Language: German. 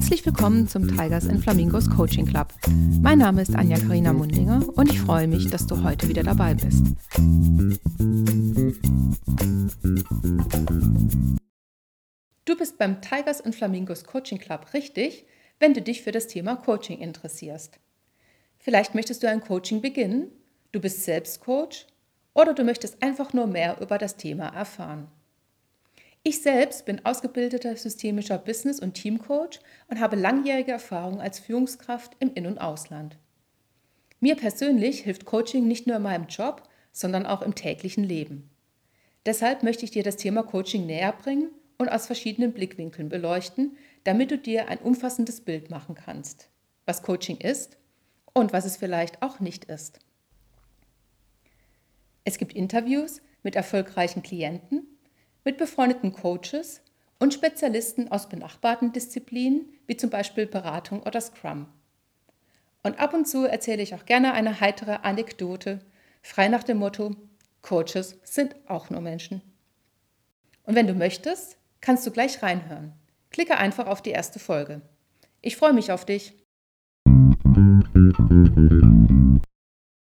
Herzlich willkommen zum Tigers and Flamingos Coaching Club. Mein Name ist Anja Karina Mundinger und ich freue mich, dass du heute wieder dabei bist. Du bist beim Tigers and Flamingos Coaching Club richtig, wenn du dich für das Thema Coaching interessierst. Vielleicht möchtest du ein Coaching beginnen, du bist selbst Coach oder du möchtest einfach nur mehr über das Thema erfahren. Ich selbst bin ausgebildeter systemischer Business- und Teamcoach und habe langjährige Erfahrung als Führungskraft im In- und Ausland. Mir persönlich hilft Coaching nicht nur in meinem Job, sondern auch im täglichen Leben. Deshalb möchte ich dir das Thema Coaching näher bringen und aus verschiedenen Blickwinkeln beleuchten, damit du dir ein umfassendes Bild machen kannst, was Coaching ist und was es vielleicht auch nicht ist. Es gibt Interviews mit erfolgreichen Klienten mit befreundeten Coaches und Spezialisten aus benachbarten Disziplinen, wie zum Beispiel Beratung oder Scrum. Und ab und zu erzähle ich auch gerne eine heitere Anekdote, frei nach dem Motto, Coaches sind auch nur Menschen. Und wenn du möchtest, kannst du gleich reinhören. Klicke einfach auf die erste Folge. Ich freue mich auf dich.